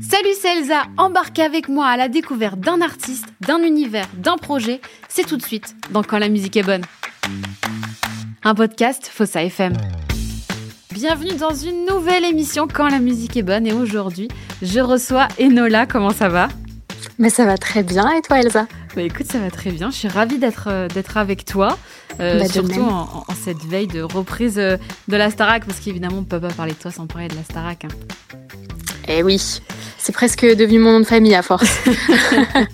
Salut, c'est Elsa. Embarquez avec moi à la découverte d'un artiste, d'un univers, d'un projet. C'est tout de suite dans Quand la musique est bonne. Un podcast Fossa FM. Bienvenue dans une nouvelle émission Quand la musique est bonne. Et aujourd'hui, je reçois Enola. Comment ça va? Mais ça va très bien. Et toi, Elsa? Bah écoute, ça va très bien. Je suis ravie d'être euh, d'être avec toi, euh, Bah, surtout en, en cette veille de reprise euh, de la Starac, parce qu'évidemment, on peut pas parler de toi sans parler de la Starac. hein. Eh oui, c'est presque devenu mon nom de famille à force.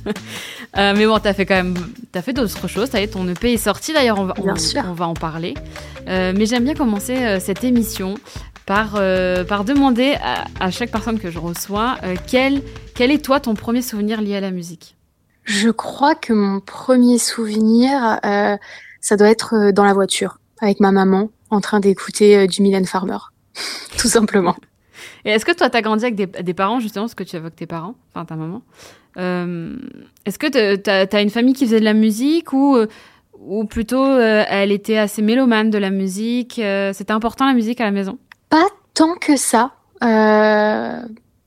Euh, mais bon, t'as fait quand même, t'as fait d'autres choses. Ça y est, ton EP est sorti. D'ailleurs, on va, on, va en parler. Euh, mais j'aime bien commencer cette émission par euh, par demander à, à chaque personne que je reçois euh, quel quel est toi ton premier souvenir lié à la musique? Je crois que mon premier souvenir, euh, ça doit être euh, dans la voiture, avec ma maman, en train d'écouter euh, du Mylène Farmer. Tout simplement. Et est-ce que toi, t'as grandi avec des, des parents, justement, ce que tu évoques tes parents, enfin ta maman euh, Est-ce que t'as- t'as une famille qui faisait de la musique ou, euh, ou plutôt euh, elle était assez mélomane de la musique euh, C'était important la musique à la maison? Pas tant que ça. Euh,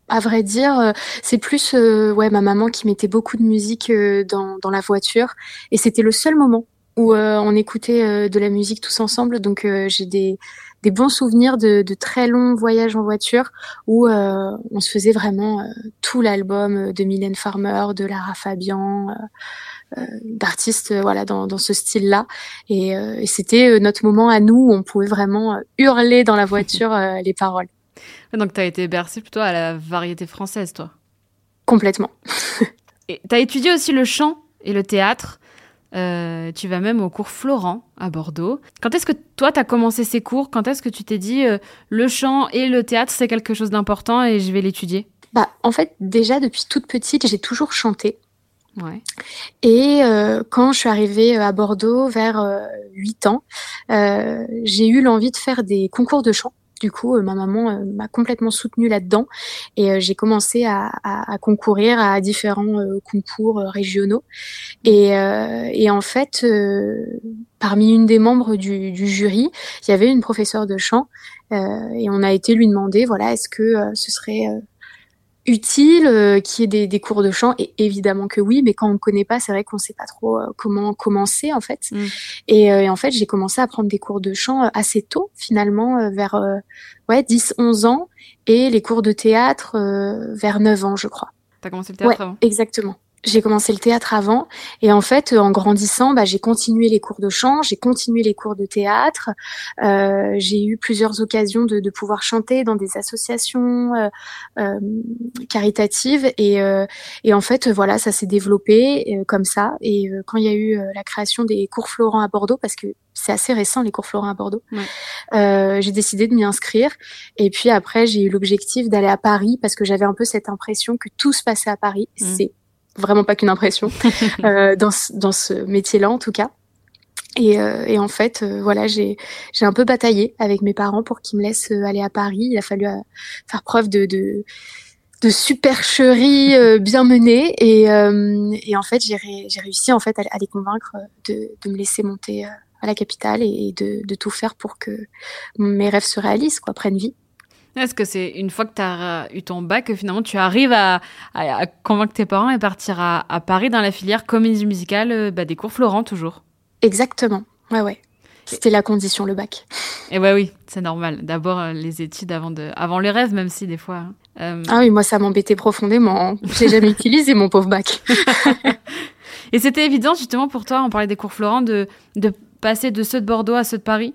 à vrai dire, euh, c'est plus euh, ouais ma maman qui mettait beaucoup de musique euh, dans, dans la voiture et c'était le seul moment où euh, on écoutait euh, de la musique tous ensemble. Donc euh, j'ai des, des bons souvenirs de, de très longs voyages en voiture où on se faisait vraiment tout l'album de Mylène Farmer, de Lara Fabian. d'artistes voilà dans, dans ce style-là et, euh, et c'était notre moment à nous où on pouvait vraiment hurler dans la voiture les paroles Donc t'as été bercée plutôt à la variété française, toi. complètement Et t'as étudié aussi le chant et le théâtre. Euh, tu vas même au cours Florent à Bordeaux. Quand est-ce que toi t'as commencé ces cours? Quand est-ce que tu t'es dit euh, le chant et le théâtre c'est quelque chose d'important et je vais l'étudier? Bah en fait déjà depuis toute petite j'ai toujours chanté Ouais. et euh, quand je suis arrivée à Bordeaux vers euh, 8 ans j'ai eu l'envie de faire des concours de chant du coup, euh, ma maman euh, m'a complètement soutenue là-dedans et euh, j'ai commencé à, concourir à différents concours régionaux. Et, en fait, parmi une des membres du, jury, il y avait une professeure de chant et on a été lui demander, voilà, est-ce que ce serait utile euh, qu'il y ait des, des cours de chant Et évidemment que oui, mais quand on ne connaît pas, c'est vrai qu'on ne sait pas trop euh, comment commencer en fait. Mm. Et, euh, et en fait, j'ai commencé à prendre des cours de chant euh, assez tôt, finalement, euh, vers euh, ouais, 10-11 ans, et les cours de théâtre euh, vers 9 ans, je crois. T'as commencé le théâtre Ouais, avant? exactement. J'ai commencé le théâtre avant et en fait, euh, en grandissant, bah, j'ai continué les cours de chant, j'ai continué les cours de théâtre. Euh, j'ai eu plusieurs occasions de, de pouvoir chanter dans des associations euh, euh, caritatives et, euh, et en fait, voilà, ça s'est développé euh, comme ça. Et euh, quand il y a eu euh, la création des cours Florent à Bordeaux, parce que c'est assez récent les cours Florent à Bordeaux, Ouais. euh, j'ai décidé de m'y inscrire. Et puis après, j'ai eu l'objectif d'aller à Paris parce que j'avais un peu cette impression que tout se passait à Paris. Mm. C'est vraiment pas qu'une impression euh, dans ce, dans ce métier-là en tout cas. Et, euh, et en fait, euh, voilà, j'ai j'ai un peu bataillé avec mes parents pour qu'ils me laissent aller à Paris. Il a fallu faire preuve de de, de supercherie euh, bien menée et, euh, et en fait j'ai ré- j'ai réussi en fait à, à les convaincre de, de me laisser monter à la capitale et, et de, de tout faire pour que mes rêves se réalisent quoi prennent vie. Est-ce que c'est une fois que tu as eu ton bac que finalement tu arrives à, à- à convaincre tes parents et partir à, à Paris dans la filière comédie musicale, euh, bah, des cours Florent toujours Exactement. Ouais ouais. C'était la condition le bac. Et ouais, oui, c'est normal. D'abord euh, les études avant, de, avant les rêves, même si des fois. hein. Euh, Ah oui, moi ça m'embêtait profondément. hein. J'ai jamais utilisé mon pauvre bac. Et c'était évident justement pour toi, on parlait des cours Florent, de, de passer de ceux de Bordeaux à ceux de Paris?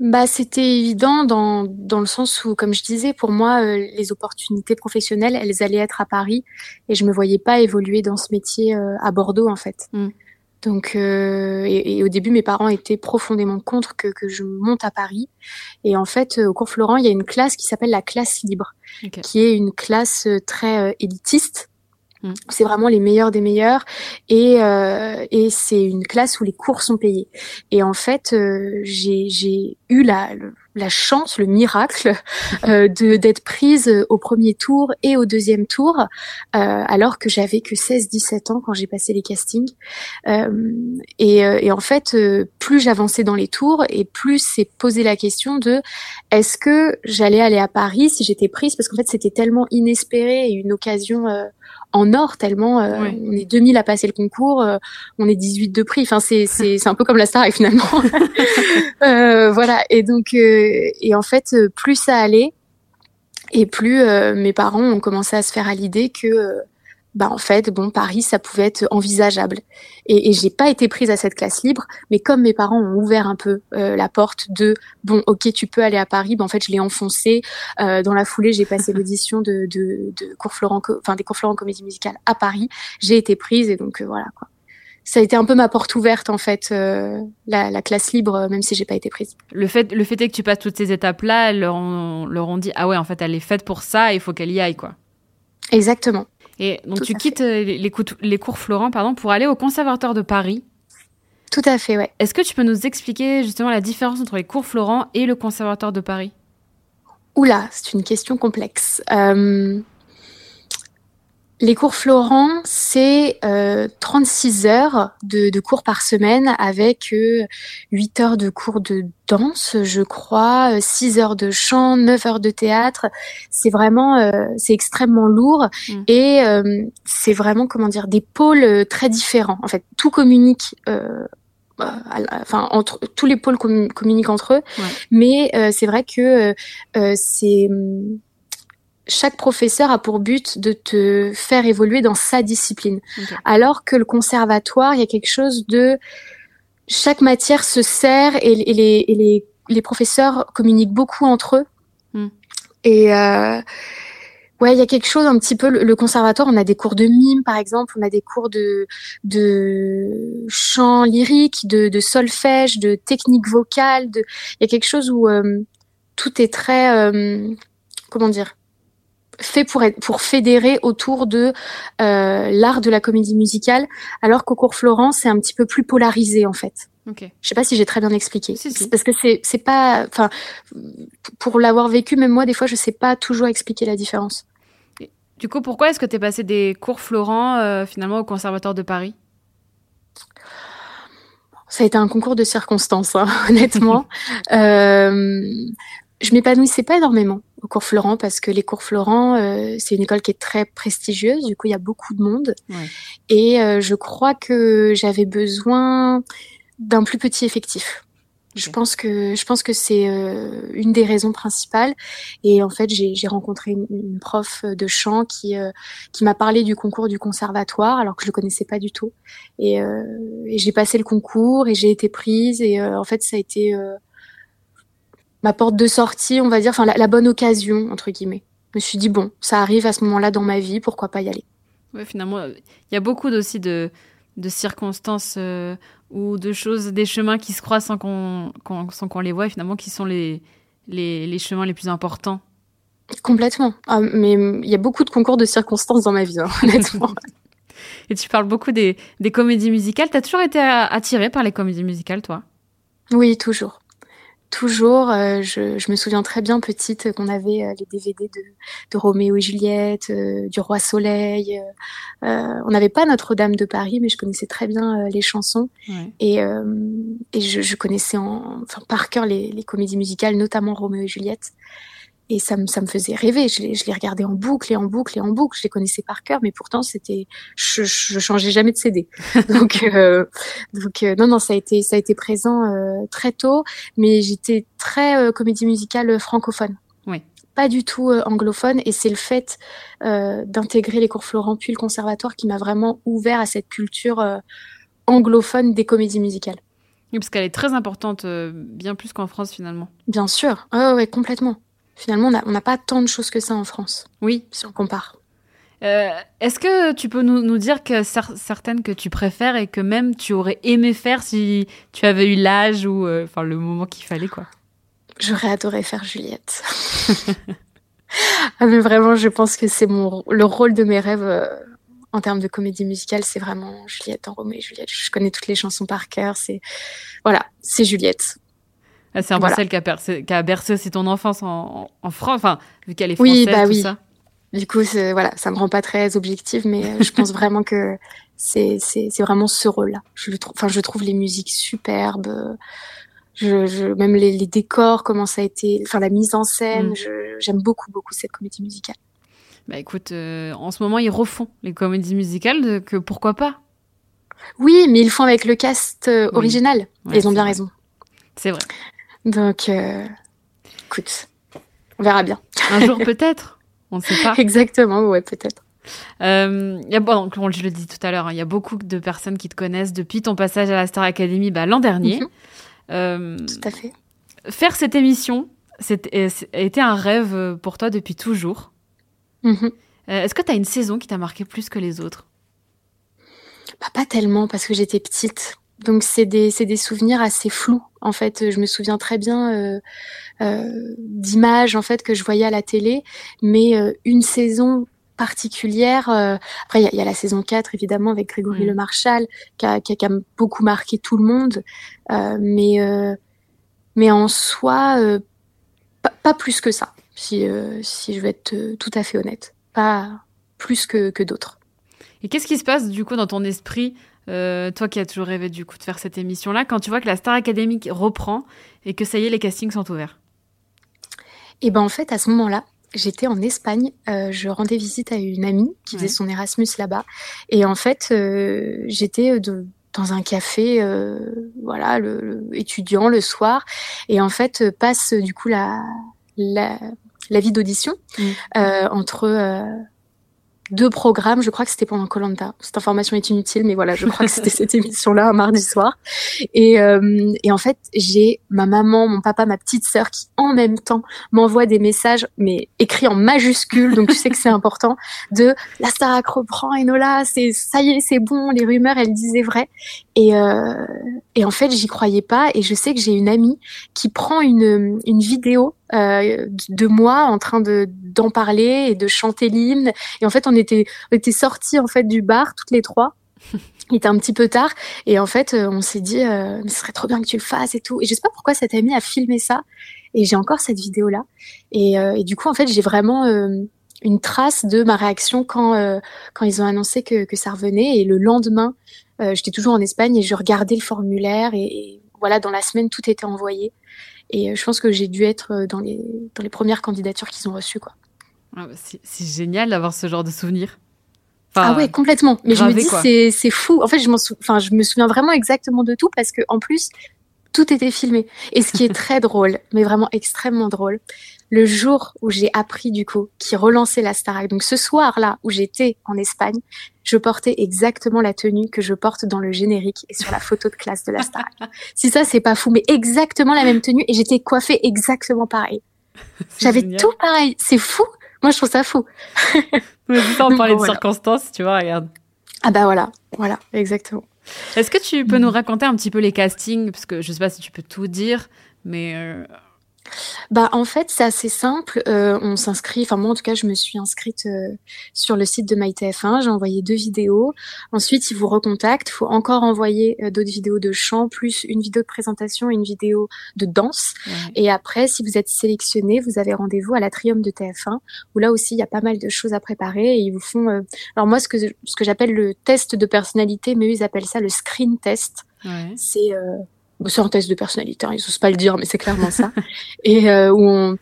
Bah, c'était évident dans, dans le sens où, comme je disais, pour moi, euh, les opportunités professionnelles, elles allaient être à Paris et je me voyais pas évoluer dans ce métier euh, à Bordeaux, en fait. Mm. Donc, euh, et, et au début, mes parents étaient profondément contre que, que je monte à Paris. Et en fait, euh, au cours Florent, il y a une classe qui s'appelle la classe libre, Ok. qui est une classe euh, très euh, élitiste. C'est vraiment les meilleurs des meilleurs et, euh, et c'est une classe où les cours sont payés. Et en fait, euh, j'ai eu la, la chance, le miracle euh, de d'être prise au premier tour et au deuxième tour, euh, alors que j'avais que 16-17 ans quand j'ai passé les castings. Euh, et, euh, et, en fait, plus j'avançais dans les tours et plus c'est posé la question de est-ce que j'allais aller à Paris si j'étais prise parce qu'en fait c'était tellement inespéré et une occasion en or tellement euh, on est 2000 à passer le concours, euh, on est 18 de prix. Enfin c'est c'est c'est un peu comme la star finalement. euh, voilà et donc euh, et en fait plus ça allait et plus mes parents ont commencé à se faire à l'idée que bah en fait bon Paris ça pouvait être envisageable et, et j'ai pas été prise à cette classe libre mais comme mes parents ont ouvert un peu euh, la porte de bon ok tu peux aller à Paris bah en fait je l'ai enfoncé euh, dans la foulée j'ai passé l'audition de, de, de cours Florent enfin des cours Florent comédie musicale à Paris j'ai été prise et donc euh, voilà quoi ça a été un peu ma porte ouverte en fait, euh, la, la, classe libre, même si j'ai pas été prise. Le fait, le fait est que tu passes toutes ces étapes-là, elles leur ont, leur ont dit ah ouais en fait elle est faite pour ça, il faut qu'elle y aille quoi. Exactement. Et donc tu quittes euh, les, les, cours Florent pardon, pour aller au Conservatoire de Paris. Tout à fait, ouais. Est-ce que tu peux nous expliquer justement la différence entre les cours Florent et le Conservatoire de Paris? Oula, c'est une question complexe. Euh, les cours Florent, c'est euh, 36 heures de, de, cours par semaine avec euh, 8 heures de cours de danse, je crois, 6 euh, heures de chant, 9 heures de théâtre. C'est vraiment, euh, c'est extrêmement lourd mmh. et euh, c'est vraiment, comment dire, des pôles très différents. En fait, tout communique enfin entre tous les pôles communiquent entre eux, ouais. mais euh, c'est vrai que euh, c'est chaque professeur a pour but de te faire évoluer dans sa discipline. Okay. Alors que le conservatoire, il y a quelque chose de chaque matière se sert et, et, les, et les, les, professeurs communiquent beaucoup entre eux. Mm. Et euh, ouais, il y a quelque chose un petit peu. Le, le, conservatoire, on a des cours de mime, par exemple, on a des cours de de chant lyrique, de, de solfège, de technique vocale. De, il y a quelque chose où euh, tout est très euh, comment dire fait pour être, pour fédérer autour de euh, l'art de la comédie musicale, alors qu'au cours Florent, c'est un petit peu plus polarisé en fait. Okay. Je sais pas si j'ai très bien expliqué. Si, si. Parce que c'est c'est pas, enfin, pour l'avoir vécu, même moi, des fois, je sais pas toujours expliquer la différence. Du coup, pourquoi est-ce que tu es passé des cours Florent euh, finalement au Conservatoire de Paris? Ça a été un concours de circonstances, hein, honnêtement. euh, je m'épanouissais pas énormément au cours Florent parce que les cours Florent, euh, c'est une école qui est très prestigieuse. Du coup, il y a beaucoup de monde. Ouais. Et euh, je crois que j'avais besoin d'un plus petit effectif. Okay. Je pense que je pense que c'est euh, une des raisons principales. Et en fait, j'ai rencontré une, une, prof de chant qui euh, qui m'a parlé du concours du conservatoire alors que je le connaissais pas du tout. Et, euh, et j'ai passé le concours et j'ai été prise. Et en fait, ça a été ma porte de sortie, on va dire, enfin la, la, bonne occasion entre guillemets. Je me suis dit bon, ça arrive à ce moment-là dans ma vie, pourquoi pas y aller? Ouais, finalement, il y a beaucoup aussi de, de circonstances euh, ou de choses, des chemins qui se croisent sans qu'on qu sans qu'on les voit, et finalement, qui sont les, les, les chemins les plus importants. Complètement. Ah, mais il y a beaucoup de concours de circonstances dans ma vie, hein, honnêtement. et tu parles beaucoup des, des comédies musicales. T'as toujours été attirée par les comédies musicales, toi? Oui, toujours toujours, euh, je, je, me souviens très bien petite qu'on avait euh, les DVD de, de, Roméo et Juliette, euh, du Roi Soleil. on n'avait pas Notre-Dame de Paris, mais je connaissais très bien les chansons ouais. et, et je, je, connaissais en, enfin, par cœur les, les, comédies musicales, notamment Roméo et Juliette. Et ça me, ça me faisait rêver. Je les, je les regardais en boucle et en boucle et en boucle. Je les connaissais par cœur, mais pourtant c'était, je, je changeais jamais de CD. donc, euh, donc euh, non, non, ça a été, ça a été présent euh, très tôt. Mais j'étais très euh, comédie musicale francophone. Oui. Pas du tout euh, anglophone. Et c'est le fait euh, d'intégrer les cours Florent puis le conservatoire qui m'a vraiment ouvert à cette culture anglophone des comédies musicales. Oui, parce qu'elle est très importante, bien plus qu'en France finalement. Bien sûr. Oh, ouais, complètement finalement, on n'a pas tant de choses que ça en France. Oui. Si on compare. Euh, Est-ce que tu peux nous, nous dire que cer certaines que tu préfères et que même tu aurais aimé faire si tu avais eu l'âge ou euh, le moment qu'il fallait quoi? J'aurais adoré faire Juliette. ah mais vraiment, je pense que c'est mon le rôle de mes rêves euh, en termes de comédie musicale, c'est vraiment Juliette en Roméo et Juliette. Je connais toutes les chansons par cœur. C'est voilà, c'est Juliette. Ah, c'est un peu celle qui a, bercé, aussi ton enfance en, en France, enfin, vu qu'elle est française, oui, bah, tout oui. ça. Du coup, voilà, ça me rend pas très objective, mais euh, je pense vraiment que c'est vraiment ce rôle-là. Je, enfin, je trouve les musiques superbes. Je, je, même les, les, décors, comment ça a été, enfin la mise en scène, mm. j'aime beaucoup beaucoup cette comédie musicale. Bah écoute, euh, en ce moment ils refont les comédies musicales, que pourquoi pas Oui, mais ils le font avec le cast euh, original. ils ont bien raison. C'est vrai. Donc, euh, écoute, on verra bien. Un jour peut-être, on ne sait pas. Exactement, ouais, peut-être. Euh, y a, bon, comme je le dis tout à l'heure, il hein, y a beaucoup de personnes qui te connaissent depuis ton passage à la Star Academy bah, l'an dernier. Mhm. Euh, tout à fait. Faire cette émission, c'était été un rêve pour toi depuis toujours. Mhm. Est-ce que tu as une saison qui t'a marqué plus que les autres? Bah, Pas tellement, parce que j'étais petite. Donc c'est des, des souvenirs assez flous en fait. Je me souviens très bien euh, euh, d'images en fait que je voyais à la télé, mais euh, une saison particulière. Après il y a, la saison 4 évidemment avec Grégory Le Marchal qui a, qui, a, beaucoup marqué tout le monde, mais mais en soi pas, pas, plus que ça. Si si je vais être tout à fait honnête, pas plus que que d'autres. Et qu'est-ce qui se passe du coup dans ton esprit euh, toi qui as toujours rêvé du coup de faire cette émission-là, quand tu vois que la Star Academy reprend et que ça y est, les castings sont ouverts. Et eh ben en fait, à ce moment-là, j'étais en Espagne, euh, je rendais visite à une amie qui faisait son Erasmus là-bas, et en fait, euh, j'étais dans un café, voilà, le, étudiant le soir, et en fait passe du coup la la, la vie d'audition mmh. entre deux programmes. Je crois que c'était pendant Colanta. Cette information est inutile, mais voilà, je crois que c'était cette émission-là un mardi soir. Et, euh, et en fait, j'ai ma maman, mon papa, ma petite sœur qui en même temps m'envoient des messages, mais écrits en majuscules, donc tu sais que c'est important, de la Starac reprend Enola, c'est ça y est, c'est bon, les rumeurs, elles disaient vrai. Et, euh, et en fait, j'y croyais pas. Et je sais que j'ai une amie qui prend une, une vidéo euh, de moi en train de d'en parler et de chanter l'hymne. Et en fait, on était on était sortis en fait du bar toutes les trois. Il était un petit peu tard et en fait, euh, on s'est dit, euh, ce serait trop bien que tu le fasses et tout. Et je sais pas pourquoi cette amie a filmé ça. Et j'ai encore cette vidéo là. Et, euh, et du coup, en fait, j'ai vraiment une trace de ma réaction quand quand ils ont annoncé que, que ça revenait. Et le lendemain, j'étais toujours en Espagne et je regardais le formulaire et, et voilà, dans la semaine, tout était envoyé. Et euh, je pense que j'ai dû être euh, dans les, dans les premières candidatures qu'ils ont reçues. Quoi. Ah bah, c'est génial d'avoir ce genre de souvenirs. ah ouais, complètement. Mais je me dis, c'est fou. En fait, je, enfin, je me souviens vraiment exactement de tout parce que en plus, tout était filmé. Et ce qui est très drôle, mais vraiment extrêmement drôle, le jour où j'ai appris du coup qui relançait la Starac, donc ce soir-là où j'étais en Espagne, je portais exactement la tenue que je porte dans le générique et sur la photo de classe de la Starac. si ça c'est pas fou, mais exactement la même tenue et j'étais coiffée exactement pareil. J'avais tout pareil, c'est fou. Moi je trouve ça fou. mais ça, on parlait de circonstances, tu vois, regarde. Ah bah voilà, voilà, exactement. Est-ce que tu peux nous raconter un petit peu les castings? Parce que je sais pas si tu peux tout dire, mais euh, bah en fait c'est assez simple. Euh, on s'inscrit. Enfin moi en tout cas je me suis inscrite euh, sur le site de MyTF1. J'ai envoyé deux vidéos. Ensuite ils vous recontactent. Il faut encore envoyer euh, d'autres vidéos de chant plus une vidéo de présentation et une vidéo de danse. Et après si vous êtes sélectionné vous avez rendez-vous à l'Atrium de TF1 où là aussi il y a pas mal de choses à préparer et ils vous font. Alors moi ce que ce que j'appelle le test de personnalité, mais eux ils appellent ça le screen test. Ouais. C'est c'est un test de personnalité, hein, ils n'osent pas le dire, mais c'est clairement ça. et euh, où on,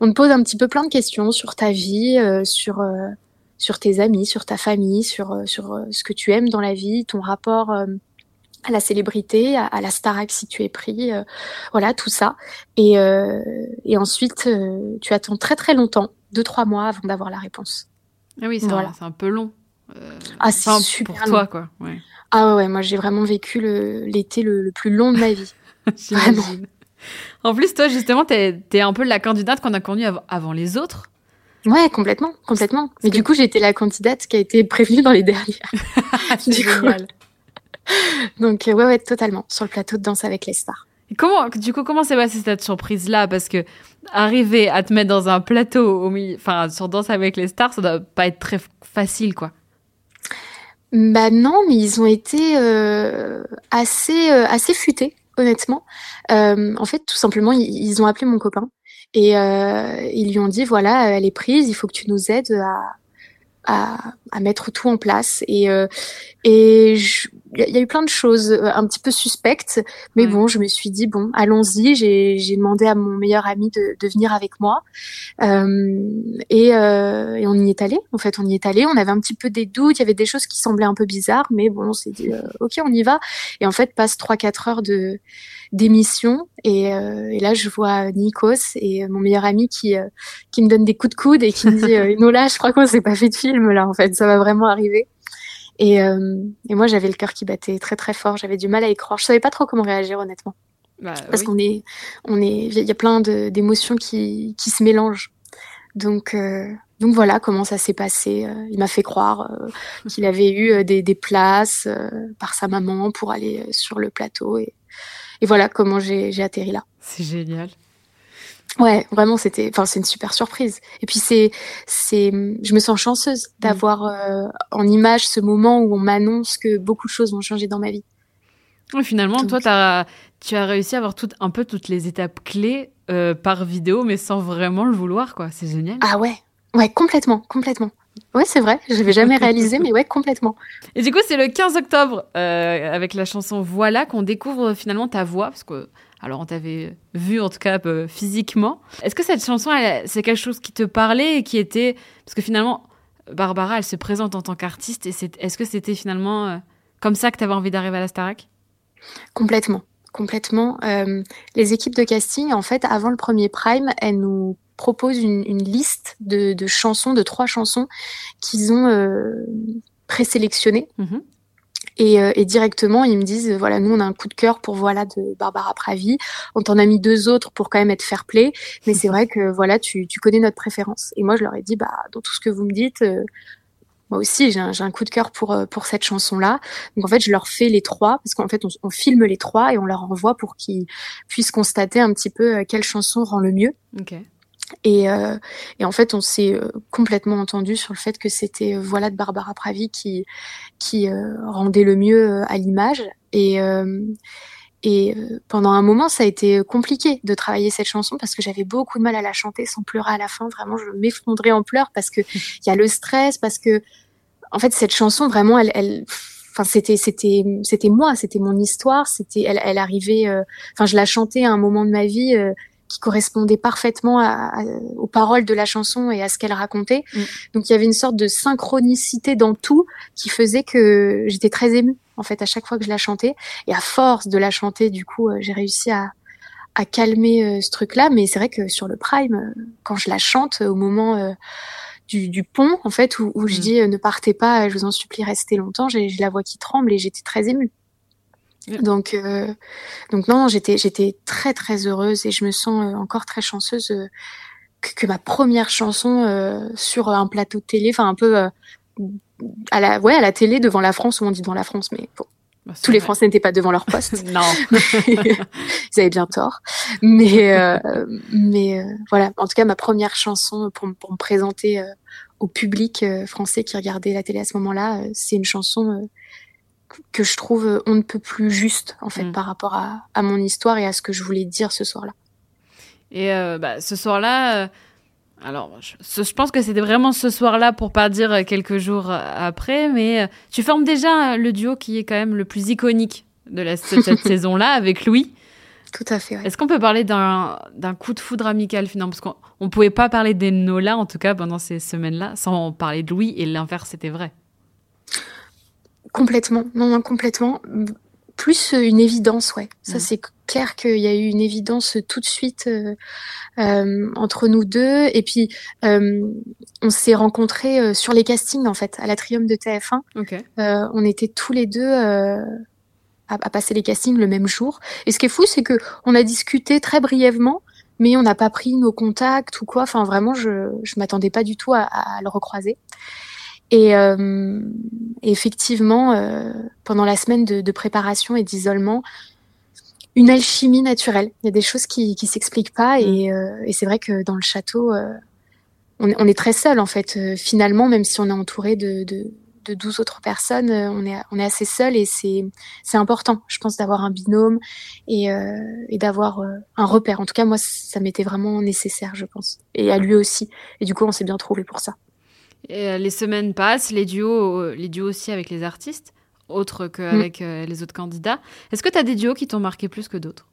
on, te pose un petit peu plein de questions sur ta vie, euh, sur euh, sur tes amis, sur ta famille, sur sur ce que tu aimes dans la vie, ton rapport à la célébrité, à, la starac si tu es pris, voilà tout ça. Et et ensuite tu attends très très longtemps, deux trois mois avant d'avoir la réponse. Ah oui, c'est voilà. un peu long. ah c'est super pour toi quoi. Ouais. Ah ouais, moi j'ai vraiment vécu l'été le, plus long de ma vie. vraiment. En plus, toi justement, t'es es un peu la candidate qu'on a connue avant les autres. Ouais, complètement, complètement. Mais du coup, j'étais la candidate qui a été prévenue dans les dernières. du génial. Donc euh, ouais, ouais, totalement sur le plateau de danse avec les stars. Et comment, du coup, comment s'est passée cette surprise-là? Parce que arriver à te mettre dans un plateau, au milieu, enfin, sur Danse avec les stars, ça doit pas être très facile, quoi. Bah non, mais ils ont été euh, assez euh, assez futés, honnêtement. Euh, en fait, tout simplement, ils, ils, ont appelé mon copain et ils lui ont dit voilà, elle est prise, il faut que tu nous aides à à, à, mettre tout en place. Et, euh, et il y a eu plein de choses euh, un petit peu suspectes, mais bon, je me suis dit bon, allons-y. J'ai demandé à mon meilleur ami de, de venir avec moi, euh, et, euh, et, on y est allé. En fait, on y est allé. On avait un petit peu des doutes. Il y avait des choses qui semblaient un peu bizarres, mais bon, on s'est dit euh, ok, on y va. Et en fait, passe trois quatre heures de d'émission et, euh, et, là je vois Nikos et mon meilleur ami qui qui me donne des coups de coude et qui me dit Nola je crois qu'on s'est pas fait de film là en fait ça va vraiment arriver et, euh, et moi, j'avais le cœur qui battait très très fort. J'avais du mal à y croire. Je savais pas trop comment réagir, honnêtement. Bah, Parce qu'on est, on est, il y a plein d'émotions qui, qui se mélangent. Donc, euh, donc voilà comment ça s'est passé. Euh, il m'a fait croire euh, qu'il avait eu euh, des, des places par sa maman pour aller sur le plateau et, et voilà comment j'ai atterri là. C'est génial. Ouais, vraiment, c'était, enfin, c'est une super surprise. Et puis c'est, c'est, je me sens chanceuse d'avoir euh, en image ce moment où on m'annonce que beaucoup de choses vont changer dans ma vie. Et finalement, toi, as, tu as réussi à avoir tout, un peu toutes les étapes clés euh, par vidéo, mais sans vraiment le vouloir, quoi. C'est génial. Ah ouais, ouais, complètement, complètement. Ouais, c'est vrai, je l'avais jamais réalisé, mais ouais, complètement. Et du coup, c'est le 15 octobre, euh, avec la chanson Voilà, qu'on découvre finalement ta voix, parce que alors, on t'avait vu en tout cas euh, physiquement. Est-ce que cette chanson, c'est quelque chose qui te parlait et qui était. Parce que finalement, Barbara, elle se présente en tant qu'artiste. Et est-ce que c'était finalement euh, comme ça que tu avais envie d'arriver à la Starac? Complètement. Complètement. Euh, les équipes de casting, en fait, avant le premier Prime, elles nous proposent une, liste de, chansons, de trois chansons qu'ils ont présélectionnées. Mm et, euh, et, directement, ils me disent, voilà, nous, on a un coup de cœur pour Voilà de Barbara Pravi. On t'en a mis deux autres pour quand même être fair play. Mais c'est vrai que, voilà, tu, tu, connais notre préférence. Et moi, je leur ai dit, bah, dans tout ce que vous me dites, euh, moi aussi, j'ai un, un, coup de cœur pour, euh, pour cette chanson-là. Donc, en fait, je leur fais les trois, parce qu'en fait, on, on, filme les trois et on leur envoie pour qu'ils puissent constater un petit peu quelle chanson rend le mieux. Okay. Et, euh, et, en fait, on s'est euh, complètement entendu sur le fait que c'était euh, Voilà de Barbara Pravi qui, qui euh, rendait le mieux à l'image. Et, et pendant un moment, ça a été compliqué de travailler cette chanson parce que j'avais beaucoup de mal à la chanter sans pleurer à la fin. Vraiment, je m'effondrais en pleurs parce que il y a le stress, parce que en fait, cette chanson vraiment, elle, elle enfin c'était c'était c'était moi c'était mon histoire c'était elle, elle arrivait enfin je la chantais à un moment de ma vie qui correspondait parfaitement à, aux paroles de la chanson et à ce qu'elle racontait. Mm. Donc il y avait une sorte de synchronicité dans tout qui faisait que j'étais très émue en fait à chaque fois que je la chantais. Et à force de la chanter, du coup, euh, j'ai réussi à, à calmer euh, ce truc-là. Mais c'est vrai que sur le Prime, euh, quand je la chante au moment du, du, pont, en fait, où, où je mm. dis ne partez pas, je vous en supplie, restez longtemps, j'ai la voix qui tremble et j'étais très émue. Donc, euh, donc non, j'étais, j'étais très très heureuse et je me sens euh, encore très chanceuse euh, que, que, ma première chanson euh, sur un plateau de télé, enfin un peu à la, ouais, à la télé devant la France, où on dit devant la France, mais bon, bah, tous les Français n'étaient pas devant leur poste. non, ils avaient bien tort. Mais, mais voilà, en tout cas, ma première chanson pour, pour me présenter au public français qui regardait la télé à ce moment-là, c'est une chanson que je trouve euh, on ne peut plus juste en fait mm. par rapport à, à, mon histoire et à ce que je voulais dire ce soir-là. Et euh, bah, ce soir-là, euh, alors je, je, pense que c'était vraiment ce soir-là pour pas dire quelques jours après, mais tu formes déjà le duo qui est quand même le plus iconique de la, cette saison-là avec Louis. Tout à fait. Est-ce qu'on peut parler d'un coup de foudre amical finalement? Parce qu'on ne pouvait pas parler des Nola en tout cas pendant ces semaines-là sans parler de Louis et l'inverse c'était vrai. Complètement, non, non, complètement. Plus euh, une évidence, ouais. Ça, mm. c'est clair qu'il y a eu une évidence tout de suite euh, euh, entre nous deux. Et puis, euh, on s'est rencontrés euh, sur les castings, en fait, à l'Atrium de TF1. Okay. on était tous les deux à, à, passer les castings le même jour. Et ce qui est fou, c'est que on a discuté très brièvement, mais on n'a pas pris nos contacts ou quoi. Enfin, vraiment, je je m'attendais pas du tout à, à le recroiser. Et euh, effectivement, euh, pendant la semaine de, de préparation et d'isolement, une alchimie naturelle. Il y a des choses qui qui s'expliquent pas et, mm. euh, et c'est vrai que dans le château, euh, on, on, est très seul en fait. Euh, finalement, même si on est entouré de, de, de 12 autres personnes, on est, on est assez seul et c'est, c'est important, je pense, d'avoir un binôme et, et d'avoir un repère. En tout cas, moi, ça m'était vraiment nécessaire, je pense. Et à lui aussi. Et du coup, on s'est bien trouvé pour ça. Et les semaines passent, les duos, les duos aussi avec les artistes, autres qu'avec mm. les autres candidats. Est-ce que tu as des duos qui t'ont marqué plus que d'autres?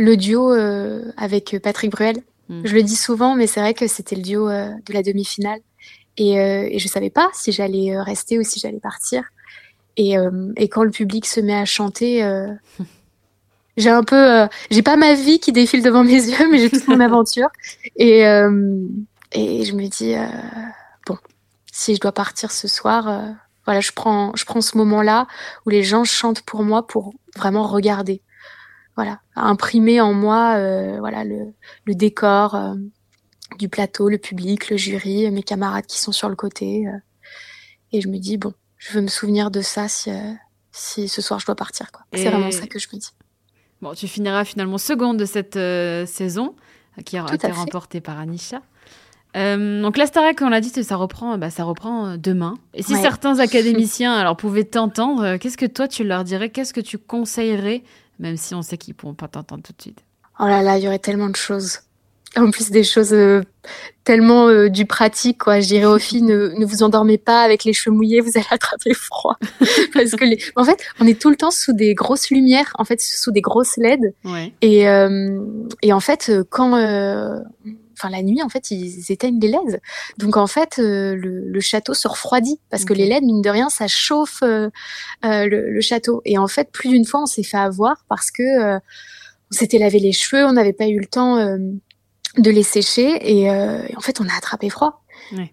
Le duo euh, avec Patrick Bruel. Hmm. Je le dis souvent, mais c'est vrai que c'était le duo euh, de la demi-finale. Et, euh, et je savais pas si j'allais rester ou si j'allais partir. Et, et, quand le public se met à chanter, j'ai un peu, j'ai pas ma vie qui défile devant mes yeux, mais j'ai toute mon aventure. Et, et je me dis, bon, si je dois partir ce soir, voilà, je prends, je prends ce moment-là où les gens chantent pour moi pour vraiment regarder voilà, imprimer en moi euh, voilà le, décor euh, du plateau, le public, le jury, mes camarades qui sont sur le côté. Euh. et je me dis bon, je veux me souvenir de ça si, si ce soir je dois partir. Quoi. C'est vraiment ça que je me dis. Bon, tu finiras finalement seconde de cette saison qui a été remportée par Anisha. Donc la Starac, on l'a dit, ça reprend, bah, ça reprend demain. Et si certains académiciens alors pouvaient t'entendre, qu'est-ce que toi tu leur dirais? Qu'est-ce que tu conseillerais? Même si on sait qu'ils pourront pas t'entendre tout de suite. Oh là là, il y aurait tellement de choses. En plus des choses euh, tellement euh, du pratique, quoi. Je dirais aux filles, ne, ne, vous endormez pas avec les cheveux mouillés, vous allez attraper froid. Parce que les... en fait, on est tout le temps sous des grosses lumières, en fait, sous des grosses LED. Ouais. Et, euh, et en fait, quand enfin la nuit en fait ils éteignent les LED. Donc en fait euh, le, château se refroidit parce que les LED mine de rien ça chauffe euh, euh, le, château. Et en fait plus d'une fois on s'est fait avoir parce que on s'était lavé les cheveux, on n'avait pas eu le temps de les sécher et, en fait on a attrapé froid.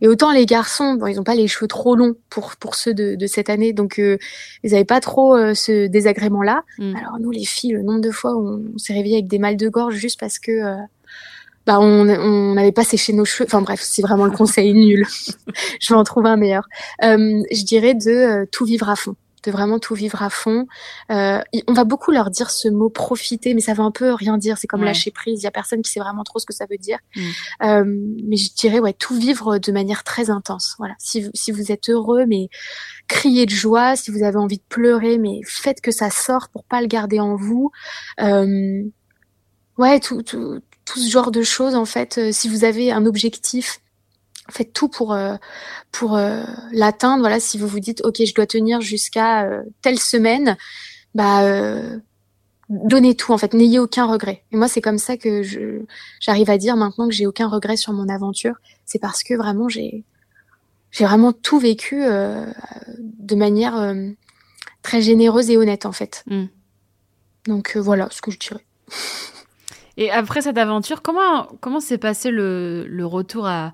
Et autant les garçons, bon, ils n'ont pas les cheveux trop longs pour pour ceux de, de cette année, donc ils n'avaient pas trop ce désagrément-là. Mm. Alors nous, les filles, le nombre de fois où on, s'est réveillé avec des mal de gorge juste parce que bah on n'avait pas séché nos cheveux. Enfin bref, c'est vraiment le conseil nul. je vais en trouver un meilleur. Euh, je dirais de euh, tout vivre à fond de vraiment tout vivre à fond. Euh, on va beaucoup leur dire ce mot profiter, mais ça veut un peu rien dire. C'est comme lâcher prise. Il y a personne qui sait vraiment trop ce que ça veut dire. Mm. Euh, mais je dirais ouais, tout vivre de manière très intense. Voilà. Si, si vous êtes heureux, mais criez de joie. Si vous avez envie de pleurer, mais faites que ça sorte pour pas le garder en vous. Euh, ouais, tout, tout, tout ce genre de choses en fait. Euh, si vous avez un objectif, faites tout pour euh, pour euh, l'atteindre. Voilà, si vous vous dites ok, je dois tenir jusqu'à telle semaine, bah donnez tout en fait, n'ayez aucun regret. Et moi c'est comme ça que je j'arrive à dire maintenant que j'ai aucun regret sur mon aventure. C'est parce que vraiment j'ai j'ai vraiment tout vécu de manière très généreuse et honnête en fait. Mm. Donc voilà ce que je dirais. Et après cette aventure, comment comment s'est passé le, le retour à,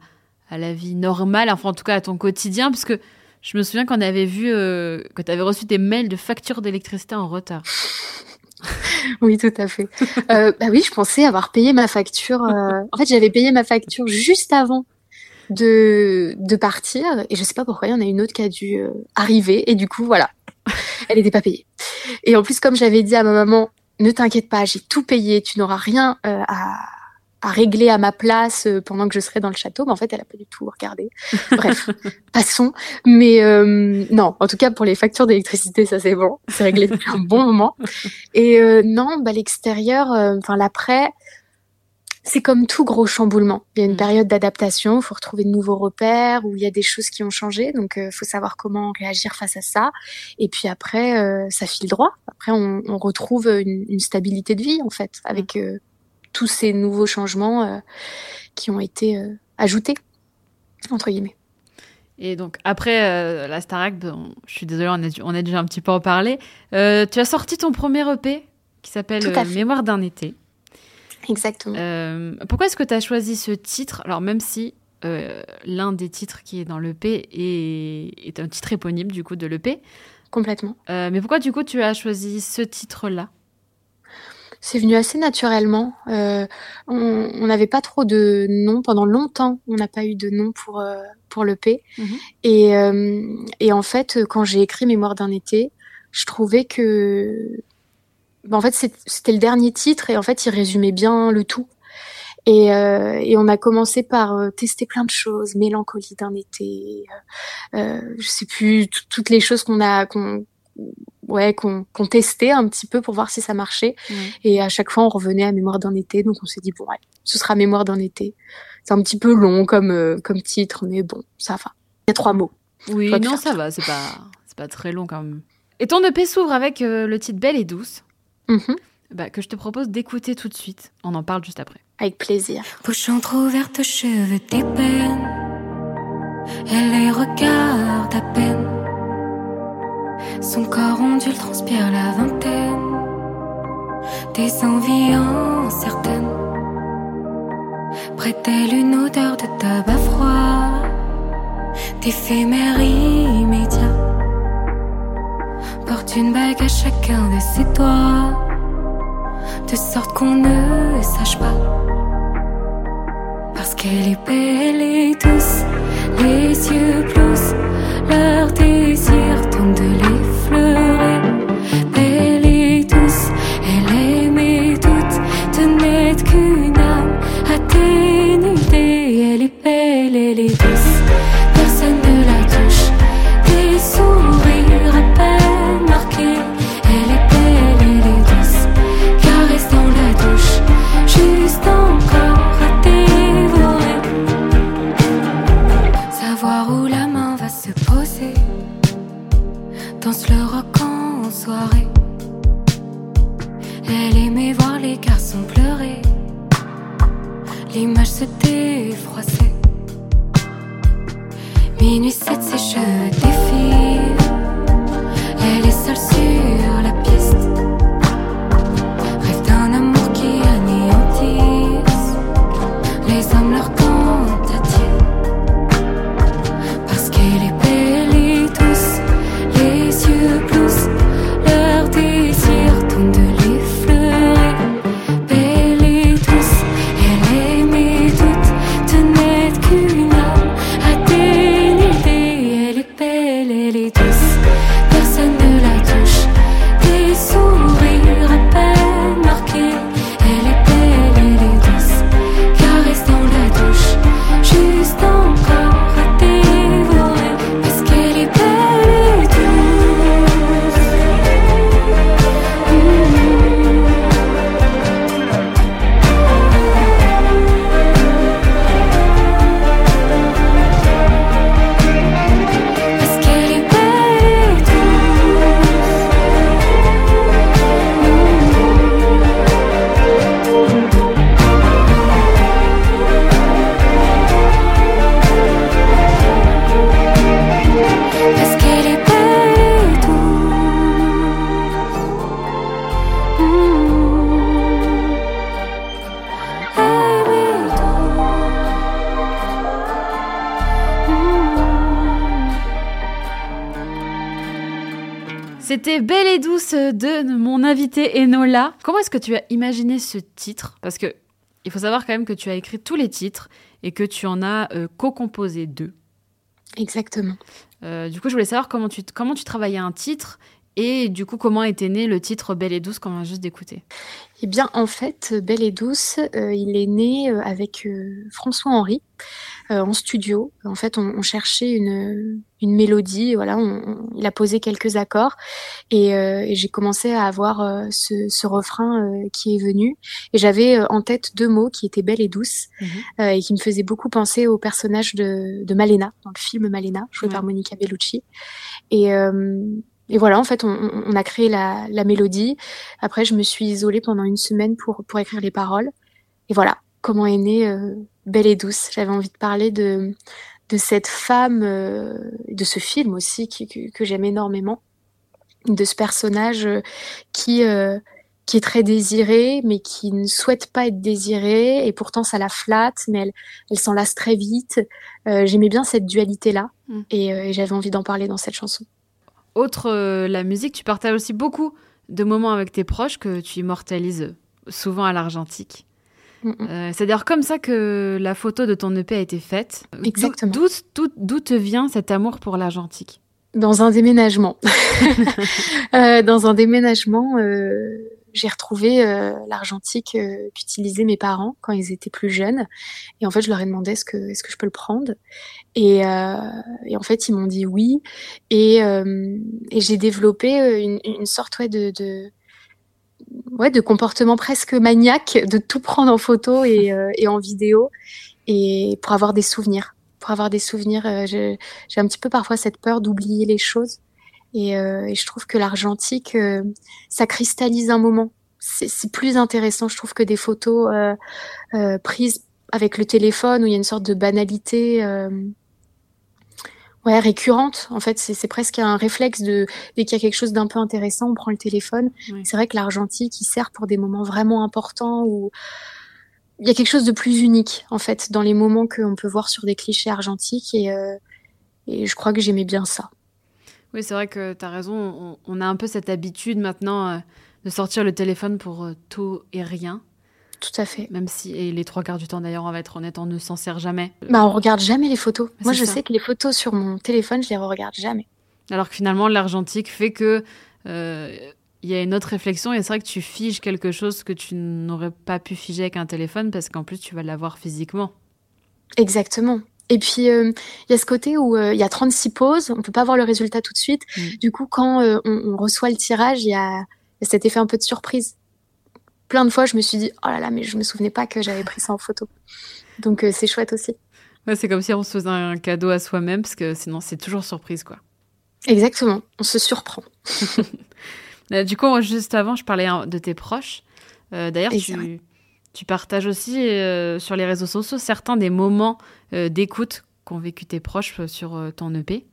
à, la vie normale, enfin en tout cas à ton quotidien, parce que je me souviens qu'on avait vu euh, que tu avais reçu des mails de factures d'électricité en retard. oui, tout à fait. euh, bah oui, je pensais avoir payé ma facture. Euh, en fait, j'avais payé ma facture juste avant de, de partir, et je sais pas pourquoi, il y en a une autre qui a dû arriver, et du coup, voilà, elle n'était pas payée. Et en plus, comme j'avais dit à ma maman, ne t'inquiète pas, j'ai tout payé, tu n'auras rien euh, à, à, régler à ma place euh, pendant que je serai dans le château. Mais en fait, elle a pas du tout regardé. Bref, passons. Mais euh, non, en tout cas pour les factures d'électricité, ça c'est bon, c'est réglé depuis un bon moment. Et non, bah l'extérieur, enfin l'après, c'est comme tout gros chamboulement. Il y a une mm. période d'adaptation, il faut retrouver de nouveaux repères, où il y a des choses qui ont changé, donc il euh, faut savoir comment réagir face à ça. Et puis après, euh, ça file droit. Après, on, on retrouve une, une, stabilité de vie, en fait, avec mm. euh, tous ces nouveaux changements qui ont été ajoutés, entre guillemets. Et donc après la Starac, je suis désolée, on a, on a déjà un petit peu en parlé. tu as sorti ton premier EP qui s'appelle Mémoire d'un été. Exactement. Euh, pourquoi est-ce que tu as choisi ce titre? Alors, même si euh, l'un des titres qui est dans l'EP est, est un titre éponyme du coup de l'EP. Complètement. Euh, mais pourquoi du coup tu as choisi ce titre-là? C'est venu assez naturellement. on n'avait pas trop de noms pendant longtemps. On n'a pas eu de nom pour pour l'EP. Mhm. Et, et en fait, quand j'ai écrit Mémoire d'un été, je trouvais que en fait, c'était le dernier titre et en fait, il résumait bien le tout. Et, et on a commencé par tester plein de choses, mélancolie d'un été, je sais plus toutes les choses qu'on a qu'on ouais qu'on testait un petit peu pour voir si ça marchait. Et à chaque fois, on revenait à Mémoire d'un été. Donc on s'est dit bon, ouais, ce sera Mémoire d'un été. C'est un petit peu long comme euh, comme titre, mais bon, ça va. Il y a trois mots. Oui, non, ça va. C'est pas c'est pas très long quand même. Et ton EP s'ouvre avec euh, le titre Belle et douce. Mm-hmm. Bah, que je te propose d'écouter tout de suite. On en parle juste après. Avec plaisir. Bouche ouverte, cheveux d'ébène. Elle les regarde à peine. Son corps ondule, transpire la vingtaine. Des envies incertaines. Près d'elle une odeur de tabac froid. D'éphémère une bague à chacun de ses doigts. De sorte qu'on ne sache pas. Parce qu'elle est belle et douce, les yeux plus leur désir est-ce que tu as imaginé ce titre? Parce que il faut savoir quand même que tu as écrit tous les titres et que tu en as euh, co-composé deux. Exactement. Euh, du coup, je voulais savoir comment tu, comment tu travaillais un titre et du coup, comment était né le titre Belle et douce qu'on vient juste d'écouter? Eh bien, en fait, Belle et douce, euh, il est né avec François Henry euh, en studio. En fait, on, on cherchait une, une mélodie. Voilà, on- on- il a posé quelques accords et, euh, et j'ai commencé à avoir euh, ce, ce refrain euh, qui est venu. Et j'avais euh, en tête deux mots qui étaient Belle et douce Mhm. euh, et qui me faisaient beaucoup penser au personnage de, de Malena dans le film Malena, joué par Monica Bellucci. Et euh, et voilà, en fait, on, on- on a créé la, la mélodie. Après, je me suis isolée pendant une semaine pour, pour écrire les paroles. Et voilà, comment est née euh, Belle et douce. J'avais envie de parler de, de cette femme, euh, de ce film aussi que, que j'aime énormément, de ce personnage euh, qui, euh, qui est très désiré, mais qui ne souhaite pas être désiré, et pourtant ça la flatte, mais elle, elle s'en lasse très vite. Euh, J'aimais bien cette dualité-là, Mm. et, euh, et j'avais envie d'en parler dans cette chanson. Autre la musique, tu partages aussi beaucoup de moments avec tes proches que tu immortalises souvent à l'argentique. Mm. Euh, c'est d'ailleurs comme ça que la photo de ton EP a été faite. Exactement. D'où te vient cet amour pour l'argentique? Dans un déménagement. Euh, dans un déménagement, euh, j'ai retrouvé l'argentique qu'utilisaient mes parents quand ils étaient plus jeunes. Et en fait, je leur ai demandé est-ce que, je peux le prendre? Et, et en fait, ils m'ont dit oui. Et, et j'ai développé une, une sorte ouais, de, de ouais, de comportement presque maniaque, de tout prendre en photo et, et en vidéo, et pour avoir des souvenirs. Pour avoir des souvenirs, j'ai un petit peu parfois cette peur d'oublier les choses. Et, euh, et, je trouve que l'argentique, euh, ça cristallise un moment. C'est plus intéressant, je trouve, que des photos euh, euh, prises avec le téléphone où il y a une sorte de banalité euh, ouais, récurrente. En fait, c'est presque un réflexe de dès qu'il y a quelque chose d'un peu intéressant, on prend le téléphone. Oui. C'est vrai que l'argentique, il sert pour des moments vraiment importants où il y a quelque chose de plus unique, en fait, dans les moments qu'on peut voir sur des clichés argentiques. Et, euh, et je crois que j'aimais bien ça. Oui, c'est vrai que tu as raison. On, on, a un peu cette habitude maintenant euh, de sortir le téléphone pour euh, tout et rien. Tout à fait. Même si, et les trois quarts du temps d'ailleurs, on va être honnête, on ne s'en sert jamais. Bah, on regarde jamais les photos. Moi, je ça. sais que les photos sur mon téléphone, je les regarde jamais. Alors que finalement, l'argentique fait que euh, il y a une autre réflexion et c'est vrai que tu figes quelque chose que tu n'aurais pas pu figer avec un téléphone parce qu'en plus, tu vas l'avoir physiquement. Exactement. Et puis, il euh, y a ce côté où il euh, y a 36 poses, on peut pas voir le résultat tout de suite. Mmh. Du coup, quand on, on, reçoit le tirage, il y a, cet effet un peu de surprise. Plein de fois, je me suis dit, oh là là, mais je me souvenais pas que j'avais pris ça en photo. Donc, c'est chouette aussi. Ouais, c'est comme si on se faisait un cadeau à soi-même, parce que sinon, c'est toujours surprise, quoi. Exactement, on se surprend. du coup, juste avant, je parlais de tes proches. D'ailleurs, tu tu partages aussi euh, sur les réseaux sociaux certains des moments euh, d'écoute qu'ont vécu tes proches euh, sur ton EP.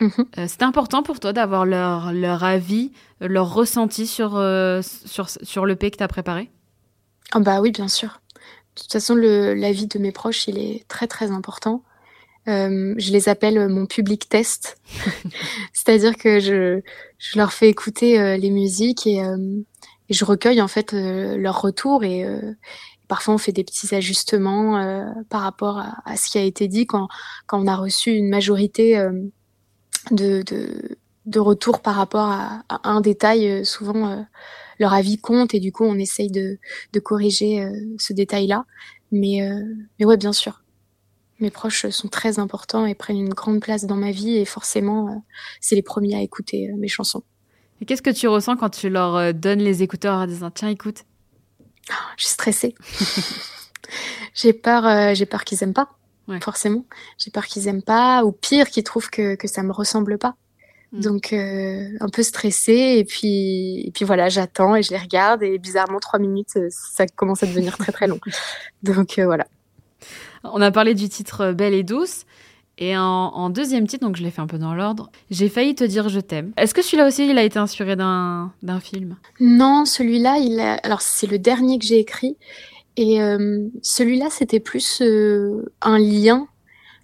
Mmh. C'était important pour toi d'avoir leur, leur avis, leur ressenti sur, sur, sur l'EP que tu as préparé? Oh Bah oui, bien sûr. De toute façon, l'avis de mes proches, il est très très important. Euh, je les appelle mon public test. C'est-à-dire que je, je leur fais écouter euh, les musiques et, euh, et je recueille en fait euh, leur retour et, euh, parfois on fait des petits ajustements euh, par rapport à, à, ce qui a été dit quand, quand on a reçu une majorité euh, de, de, de retours par rapport à, à un détail. Euh, souvent leur avis compte et du coup on essaye de, de corriger ce détail-là. Mais, mais ouais, bien sûr. Mes proches sont très importants et prennent une grande place dans ma vie et forcément c'est les premiers à écouter mes chansons. Et qu'est-ce que tu ressens quand tu leur euh, donnes les écouteurs en disant tiens écoute? Oh, Je suis stressée. j'ai peur, euh, j'ai peur qu'ils aiment pas. Ouais. Forcément, j'ai peur qu'ils aiment pas, ou pire, qu'ils trouvent que que ça me ressemble pas. Mm. Donc euh, un peu stressée et puis et puis voilà, j'attends et je les regarde et bizarrement trois minutes, euh, ça commence à devenir très très long. Donc euh, voilà. On a parlé du titre Belle et douce. Et en, en, deuxième titre, donc je l'ai fait un peu dans l'ordre, j'ai failli te dire je t'aime. Est-ce que celui-là aussi, il a été inspiré d'un film? Non, celui-là, il a... alors c'est le dernier que j'ai écrit. Et euh, celui-là, c'était plus euh, un lien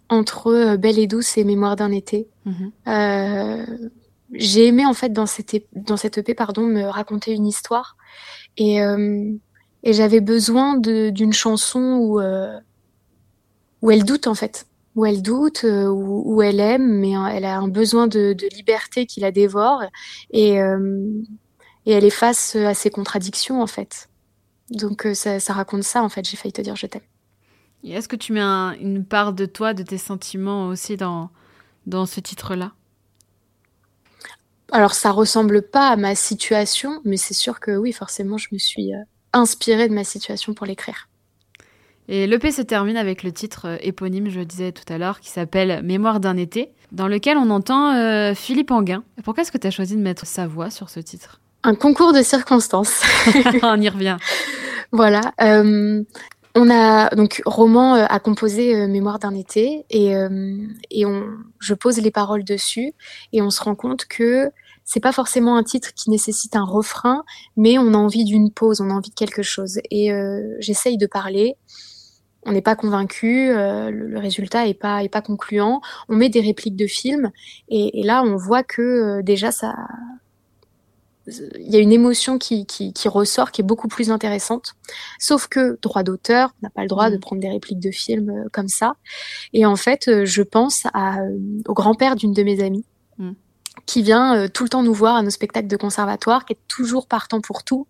entre euh, Belle et douce et Mémoire d'un été. Mm -hmm. j'ai aimé en fait dans cette, dans cette EP pardon, me raconter une histoire. Et, euh, et j'avais besoin d'une chanson où, où elle doute en fait où elle doute, où, où, elle aime, mais elle a un besoin de, de liberté qui la dévore et, euh, et elle est face à ses contradictions en fait. Donc euh, ça, ça, raconte ça en fait. J'ai failli te dire je t'aime. Et est-ce que tu mets un, une part de toi, de tes sentiments aussi dans dans ce titre-là? Alors ça ressemble pas à ma situation, mais c'est sûr que oui, forcément, je me suis inspirée de ma situation pour l'écrire. Et l'EP se termine avec le titre euh, éponyme, je le disais tout à l'heure, qui s'appelle Mémoire d'un été, dans lequel on entend euh, Philippe Anguin. Pourquoi est-ce que tu as choisi de mettre sa voix sur ce titre? Un concours de circonstances. on y revient. Voilà. Euh, on a donc Roman euh, a composé euh, Mémoire d'un été et, euh, et on, je pose les paroles dessus et on se rend compte que c'est pas forcément un titre qui nécessite un refrain, mais on a envie d'une pause, on a envie de quelque chose. Et j'essaye de parler on n'est pas convaincu, euh, le, le, résultat est pas est pas concluant. On met des répliques de films et, et là on voit que euh, déjà ça, il y a une émotion qui, qui, qui, ressort, qui est beaucoup plus intéressante. Sauf que droit d'auteur, on n'a pas le droit de prendre des répliques de films euh, comme ça. Et en fait, euh, je pense à, au grand-père d'une de mes amies. Mmh. Qui vient euh, tout le temps nous voir à nos spectacles de conservatoire, qui est toujours partant pour tout.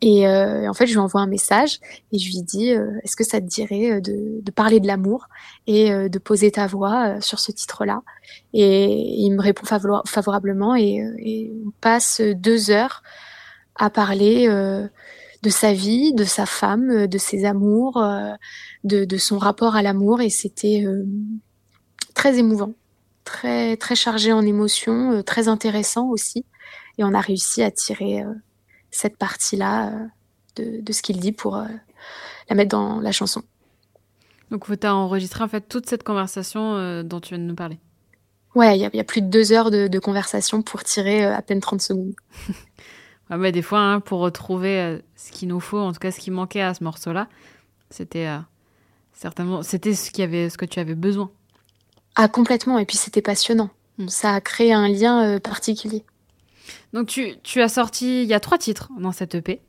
Et euh, en fait, je lui envoie un message et je lui dis euh, Est-ce que ça te dirait de, de parler de l'amour et de poser ta voix sur ce titre-là? Et il me répond favorablement et, et, on passe deux heures à parler de sa vie, de sa femme, de ses amours, de, de son rapport à l'amour et c'était très émouvant très très chargé en émotions, euh, très intéressant aussi. Et on a réussi à tirer euh, cette partie-là euh, de, de, ce qu'il dit pour la mettre dans la chanson. Donc, tu as enregistré en fait toute cette conversation dont tu viens de nous parler. Ouais, il y, y, a plus de deux heures de, de conversation pour tirer à peine 30 secondes. ouais, mais des fois, hein, pour retrouver ce qu'il nous faut, en tout cas ce qui manquait à ce morceau-là, c'était certainement c'était ce, qui avait, ce que tu avais besoin. Ah, complètement. Et puis c'était passionnant. Mm. Ça a créé un lien euh, particulier. Donc tu, tu, as sorti, il y a trois titres dans cette EP.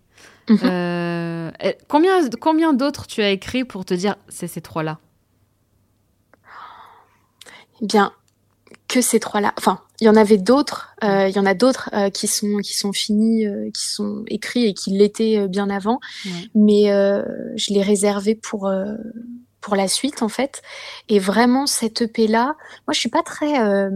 Mhm. Euh, combien combien d'autres tu as écrit pour te dire c'est ces trois-là? Eh bien, que ces trois-là. Enfin, il y en avait d'autres. Euh, il y en a d'autres qui sont qui sont finis, qui sont écrits et qui l'étaient bien avant. Mais je les réservais pour pour la suite en fait. Et vraiment cette EP là, moi je suis pas très euh,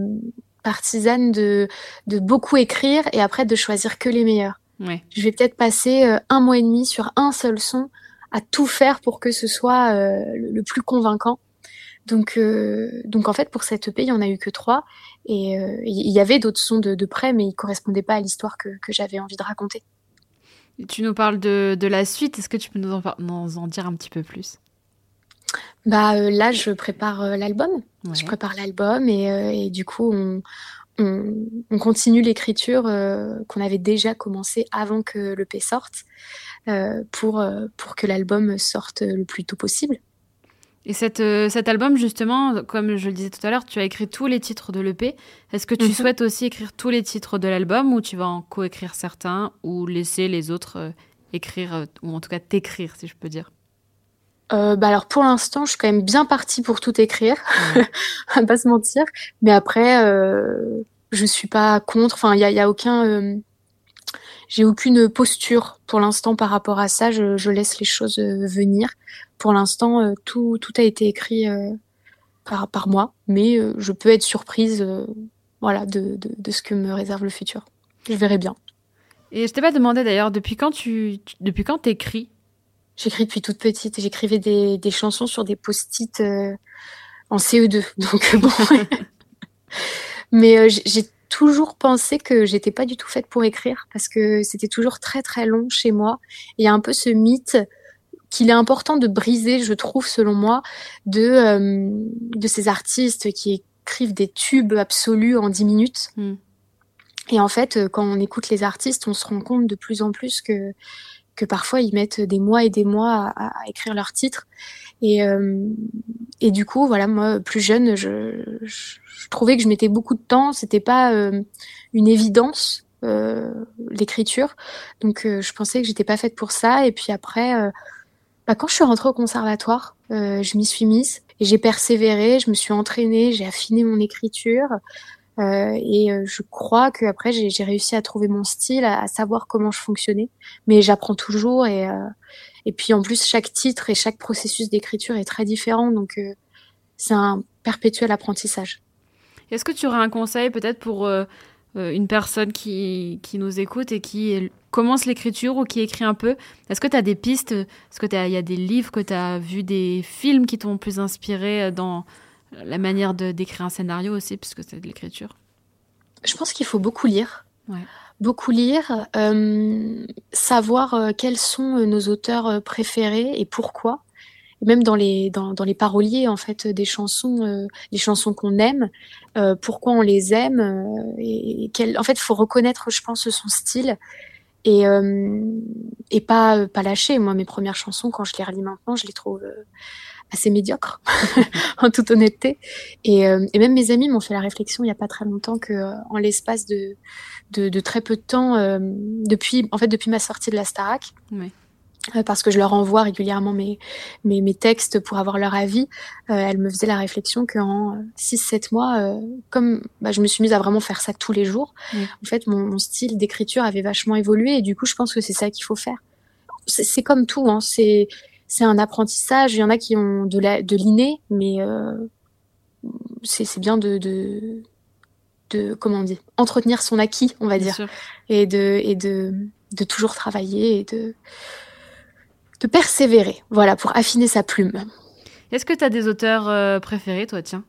partisane de, de beaucoup écrire et après de choisir que les meilleurs. Je vais peut-être passer euh, un mois et demi sur un seul son à tout faire pour que ce soit euh, le, plus convaincant. Donc, donc en fait, pour cette EP, il y en a eu que trois. Et il y avait d'autres sons de, de, près, mais ils correspondaient pas à l'histoire que, que j'avais envie de raconter. tu nous parles de, de la suite. Est-ce que tu peux nous en, nous en dire un petit peu plus? Bah euh, là, je prépare euh, l'album. Je prépare l'album et, euh, et, du coup, on, on, on continue l'écriture qu'on avait déjà commencé avant que le P sorte pour, pour que l'album sorte le plus tôt possible. Et cette, cet album, justement, comme je le disais tout à l'heure, tu as écrit tous les titres de l'EP. Est-ce que tu mhm. souhaites aussi écrire tous les titres de l'album ou tu vas en coécrire certains ou laisser les autres écrire, ou en tout cas t'écrire, si je peux dire? Euh, bah alors pour l'instant, je suis quand même bien partie pour tout écrire, à pas se mentir. Mais après, euh, je suis pas contre. Enfin, il y a, y a, aucun, euh, j'ai aucune posture pour l'instant par rapport à ça. Je, je laisse les choses euh, venir. Pour l'instant, euh, tout tout a été écrit par par moi, mais je peux être surprise, voilà, de, de, de ce que me réserve le futur. Je verrai bien. Et je t'ai pas demandé d'ailleurs depuis quand tu, depuis quand t'écris? J'écris depuis toute petite. J'écrivais des, des, chansons sur des post-it euh, en CE2. Donc bon. Mais euh, j'ai toujours pensé que j'étais pas du tout faite pour écrire parce que c'était toujours très très long chez moi. Il y a un peu ce mythe qu'il est important de briser, je trouve, selon moi, de, euh, de ces artistes qui écrivent des tubes absolus en 10 minutes. Hmm. Et en fait, quand on écoute les artistes, on se rend compte de plus en plus que que parfois ils mettent des mois et des mois à, écrire leurs titres. Et, euh, et du coup, voilà, moi, plus jeune, je, trouvais que je mettais beaucoup de temps. C'était pas euh, une évidence euh, l'écriture, donc je pensais que j'étais pas faite pour ça. Et puis après, bah, quand je suis rentrée au conservatoire, je m'y suis mise et j'ai persévéré. Je me suis entraînée, j'ai affiné mon écriture. Euh, et euh, je crois que après j'ai réussi à trouver mon style, à, savoir comment je fonctionnais. Mais j'apprends toujours et euh, et puis en plus chaque titre et chaque processus d'écriture est très différent, donc c'est un perpétuel apprentissage. Est-ce que tu aurais un conseil peut-être pour une personne qui, qui nous écoute et qui commence l'écriture ou qui écrit un peu? Est-ce que tu as des pistes? Est-ce qu'il y a des livres que tu as vus, des films qui t'ont plus inspiré dans, la manière de d'écrire un scénario aussi, puisque c'est de l'écriture Je pense qu'il faut beaucoup lire. Beaucoup lire, euh, savoir euh, quels sont euh, nos auteurs préférés et pourquoi. même dans les dans, dans, les paroliers en fait des chansons, les chansons qu'on aime, pourquoi on les aime et, quel, en fait faut reconnaître, je pense, son style et et pas pas lâcher. Moi, mes premières chansons, quand je les relis maintenant, je les trouve assez médiocre, en toute honnêteté. Et, euh, et même mes amis m'ont fait la réflexion il n'y a pas très longtemps que euh, en l'espace de, de, de, très peu de temps, euh, depuis en fait depuis ma sortie de la Starac, parce que je leur envoie régulièrement mes, mes, mes textes pour avoir leur avis, euh, elle me faisait la réflexion qu'en 6-7 mois, comme bah, je me suis mise à vraiment faire ça tous les jours, Oui. en fait, mon, mon style d'écriture avait vachement évolué et du coup, je pense que c'est ça qu'il faut faire. C'est c'est comme tout, hein, c'est c'est un apprentissage. Il y en a qui ont de la de l'inné, mais euh, c'est bien de, de de comment on dit entretenir son acquis, on va Bien dire, sûr. et de et de de toujours travailler et de de persévérer, voilà, pour affiner sa plume. Est-ce que tu as des auteurs euh, préférés, toi, tiens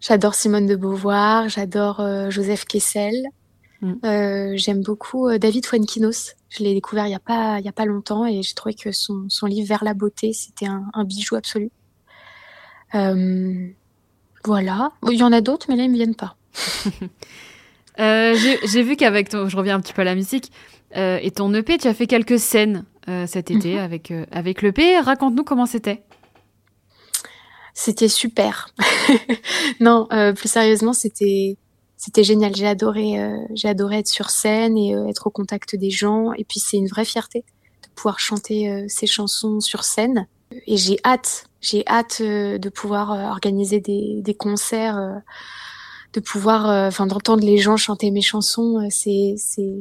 J'adore Simone de Beauvoir, j'adore euh, Joseph Kessel, Mm. euh, j'aime beaucoup euh, David Fuenquinos. Je l'ai découvert il y a pas il y a pas longtemps et j'ai trouvé que son son livre Vers la beauté c'était un, un bijou absolu. Euh, voilà, il y en a d'autres mais là ils me viennent pas. Euh, J'ai vu qu'avec ton, je reviens un petit peu à la musique, et ton EP, tu as fait quelques scènes cet été Mhm. avec, avec l'EP. Raconte-nous comment c'était. C'était super. non, plus sérieusement, c'était c'était génial. J'ai adoré euh, j'ai adoré être sur scène et euh, être au contact des gens. Et puis c'est une vraie fierté de pouvoir chanter euh, ces chansons sur scène. Et j'ai hâte, j'ai hâte euh, de pouvoir euh, organiser des, des concerts, euh, de pouvoir, euh, enfin d'entendre les gens chanter mes chansons. c'est c'est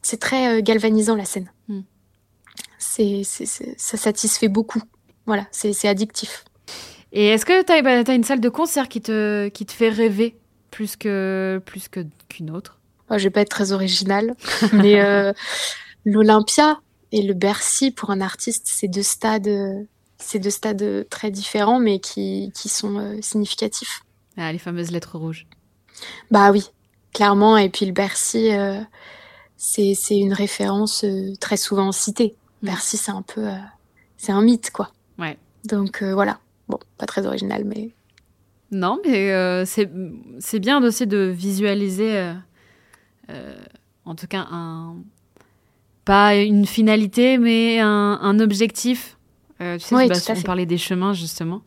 c'est très galvanisant la scène. Mm. C'est c'est c'est- ça satisfait beaucoup. Voilà, c'est c'est addictif. Et est-ce que tu as, une salle de concert qui te, qui te fait rêver? Plus que plus que qu'une autre Oh, je vais pas être très originale, mais euh, l'Olympia et le Bercy pour un artiste, c'est deux stades, c'est deux stades très différents, mais qui, qui sont euh, significatifs. ah, Les fameuses lettres rouges. Bah oui, clairement. Et puis le Bercy, euh, c'est c'est une référence euh, très souvent citée. Mm. Bercy, c'est un peu, c'est un mythe, quoi. Ouais. Donc voilà. Bon, pas très original, mais Non, mais euh, c'est bien aussi de visualiser, euh, euh, en tout cas, un, pas une finalité, mais un, un objectif. Tu sais, Oui, bah, on parlait des chemins, justement.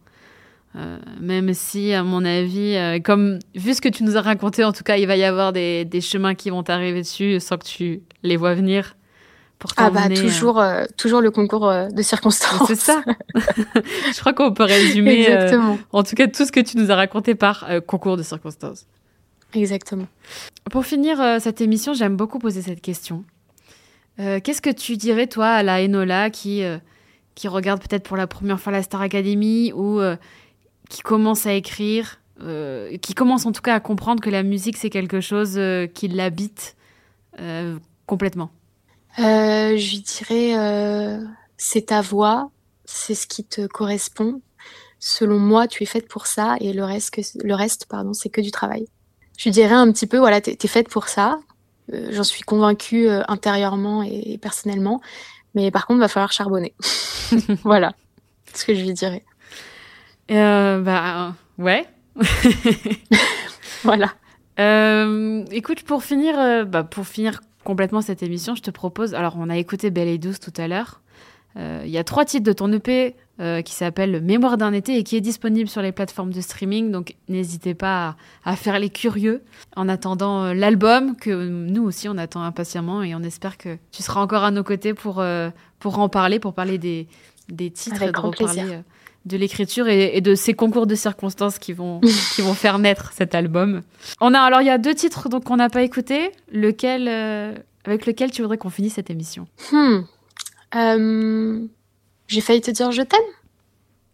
Même si, à mon avis, comme vu ce que tu nous as raconté, en tout cas, il va y avoir des, des chemins qui vont t'arriver dessus sans que tu les vois venir. Pour ah bah euh, toujours, euh, toujours le concours euh, de circonstances. C'est ça. Je crois qu'on peut résumer, euh, Exactement. en tout cas, tout ce que tu nous as raconté par euh, concours de circonstances. Exactement. Pour finir cette émission, j'aime beaucoup poser cette question. Qu'est-ce que tu dirais, toi, à la Enola qui, qui regarde peut-être pour la première fois la Star Academy ou qui commence à écrire, qui commence en tout cas à comprendre que la musique, c'est quelque chose qui l'habite complètement? Euh, je lui dirais, euh, c'est ta voix, c'est ce qui te correspond. Selon moi, tu es faite pour ça et le reste, que, le reste, pardon, c'est que du travail. Je lui dirais un petit peu, voilà, t'es es faite pour ça. Euh, J'en suis convaincue euh, intérieurement et, et personnellement, mais par contre, va falloir charbonner. voilà, ce que je lui dirais. Euh, Bah, ouais. Voilà. Euh, écoute, pour finir, bah, pour finir complètement cette émission, je te propose. Alors, on a écouté Belle et Douce tout à l'heure. Euh, Il y a trois titres de ton EP euh, qui s'appelle Mémoire d'un été et qui est disponible sur les plateformes de streaming. Donc, n'hésitez pas à, faire les curieux en attendant euh, l'album que nous aussi on attend impatiemment et on espère que tu seras encore à nos côtés pour pour en parler, pour parler des des titres Avec et de grand reparler plaisir. euh, de l'écriture et, et de ces concours de circonstances qui vont qui vont faire naître cet album. On a alors il y a deux titres donc qu'on n'a pas écouté. Lequel euh, avec lequel tu voudrais qu'on finisse cette émission? Hmm. Euh, J'ai failli te dire je t'aime.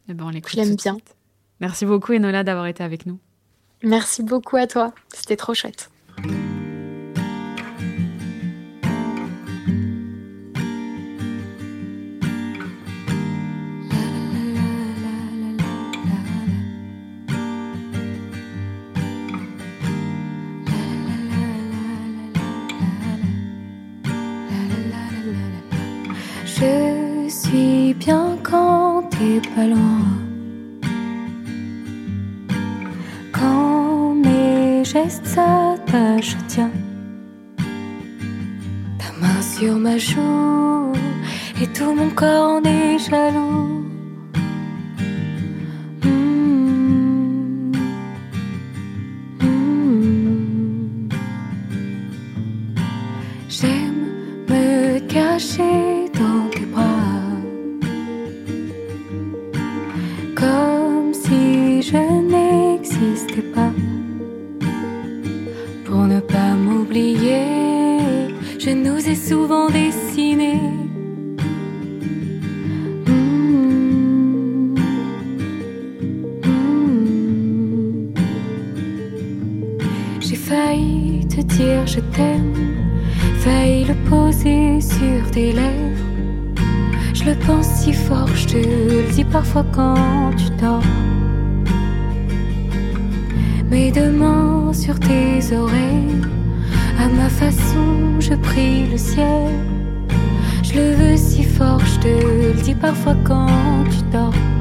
Eh ben on l'écoute. Je l'aime bien. suite. Merci beaucoup Enola d'avoir été avec nous. Merci beaucoup à toi. C'était trop chouette. Pas loin. Quand mes gestes s'attachent, tiens ta main sur ma joue et tout mon corps en est jaloux. Je t'aime, failli le poser sur tes lèvres. Je le pense si fort, je te le dis parfois quand tu dors. Mes deux sur tes oreilles, à ma façon, je prie le ciel. Je le veux si fort, je te le dis parfois quand tu dors.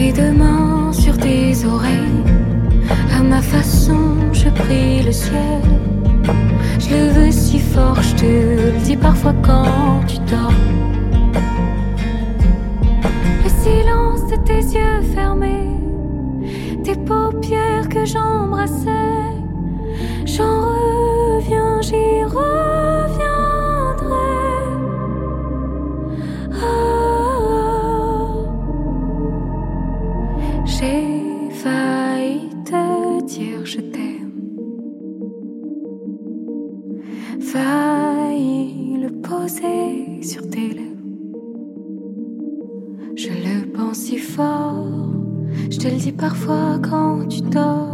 Mes deux mains sur tes oreilles, à ma façon, je prie le ciel. Je le veux si fort, je te le dis parfois quand tu dors. Le silence de tes yeux fermés, tes paupières que j'embrassais, j'en reviens, j'y reviendrai. 挂空气都。